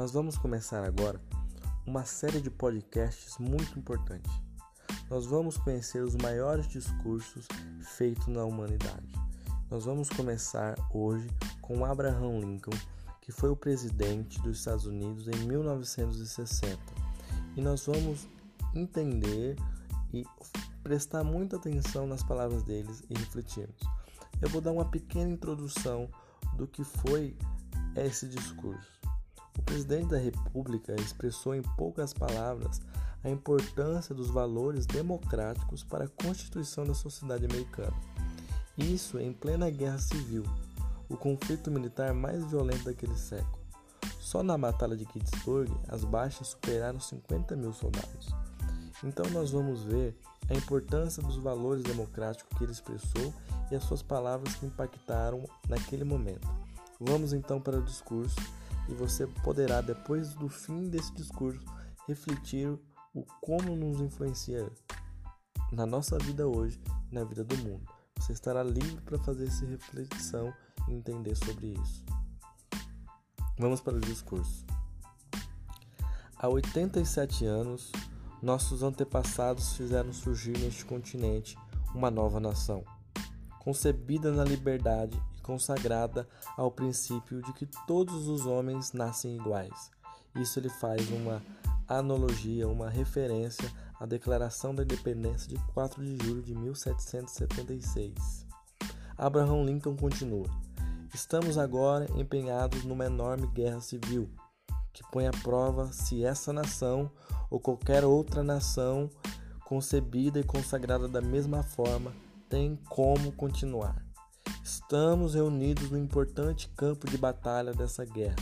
Nós vamos começar agora uma série de podcasts muito importante. Nós vamos conhecer os maiores discursos feitos na humanidade. Nós vamos começar hoje com Abraham Lincoln, que foi o presidente dos Estados Unidos em 1960. E nós vamos entender e prestar muita atenção nas palavras deles e refletirmos. Eu vou dar uma pequena introdução do que foi esse discurso. O presidente da República expressou em poucas palavras a importância dos valores democráticos para a constituição da sociedade americana. Isso em plena guerra civil, o conflito militar mais violento daquele século. Só na Batalha de Gettysburg, as baixas superaram 50 mil soldados. Então, nós vamos ver a importância dos valores democráticos que ele expressou e as suas palavras que impactaram naquele momento. Vamos então para o discurso e você poderá, depois do fim desse discurso, refletir o como nos influencia na nossa vida hoje e na vida do mundo. Você estará livre para fazer essa reflexão e entender sobre isso. Vamos para o discurso. Há 87 anos, nossos antepassados fizeram surgir neste continente uma nova nação, concebida na liberdade e consagrada ao princípio de que todos os homens nascem iguais. Isso ele faz uma analogia, uma referência à Declaração da Independência de 4 de julho de 1776. Abraham Lincoln continua: Estamos agora empenhados numa enorme guerra civil que põe à prova se essa nação ou qualquer outra nação concebida e consagrada da mesma forma tem como continuar. Estamos reunidos no importante campo de batalha dessa guerra.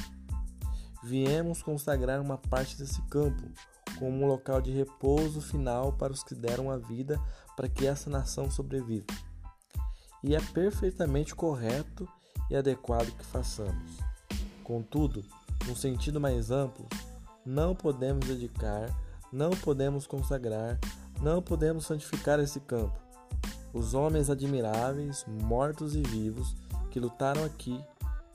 Viemos consagrar uma parte desse campo como um local de repouso final para os que deram a vida para que essa nação sobreviva. E é perfeitamente correto e adequado que façamos. Contudo, num sentido mais amplo, não podemos dedicar, não podemos consagrar, não podemos santificar esse campo. Os homens admiráveis, mortos e vivos, que lutaram aqui,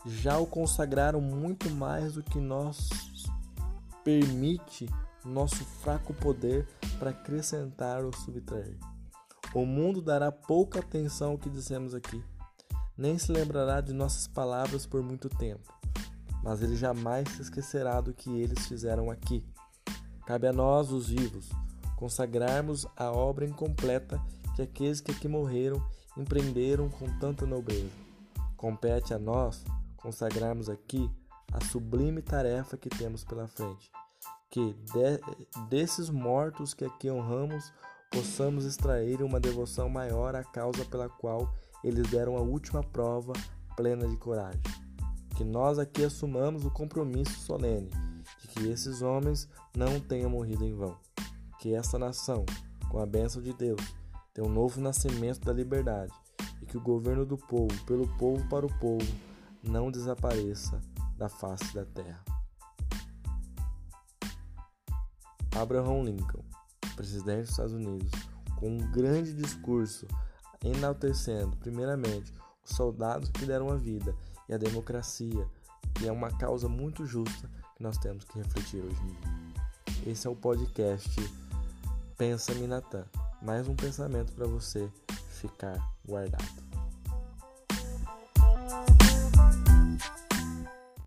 já o consagraram muito mais do que nós permite nosso fraco poder para acrescentar ou subtrair. O mundo dará pouca atenção ao que dissemos aqui, nem se lembrará de nossas palavras por muito tempo mas ele jamais se esquecerá do que eles fizeram aqui. Cabe a nós, os vivos, consagrarmos a obra incompleta que aqueles que aqui morreram empreenderam com tanta nobreza. Compete a nós consagrarmos aqui a sublime tarefa que temos pela frente, que de, desses mortos que aqui honramos possamos extrair uma devoção maior à causa pela qual eles deram a última prova plena de coragem que nós aqui assumamos o compromisso solene de que esses homens não tenham morrido em vão. Que essa nação, com a bênção de Deus, tenha um novo nascimento da liberdade e que o governo do povo, pelo povo para o povo, não desapareça da face da terra. Abraham Lincoln, presidente dos Estados Unidos, com um grande discurso enaltecendo, primeiramente, os soldados que deram a vida e a democracia, que é uma causa muito justa que nós temos que refletir hoje em dia. Esse é o podcast Pensa Minatã, mais um pensamento para você ficar guardado.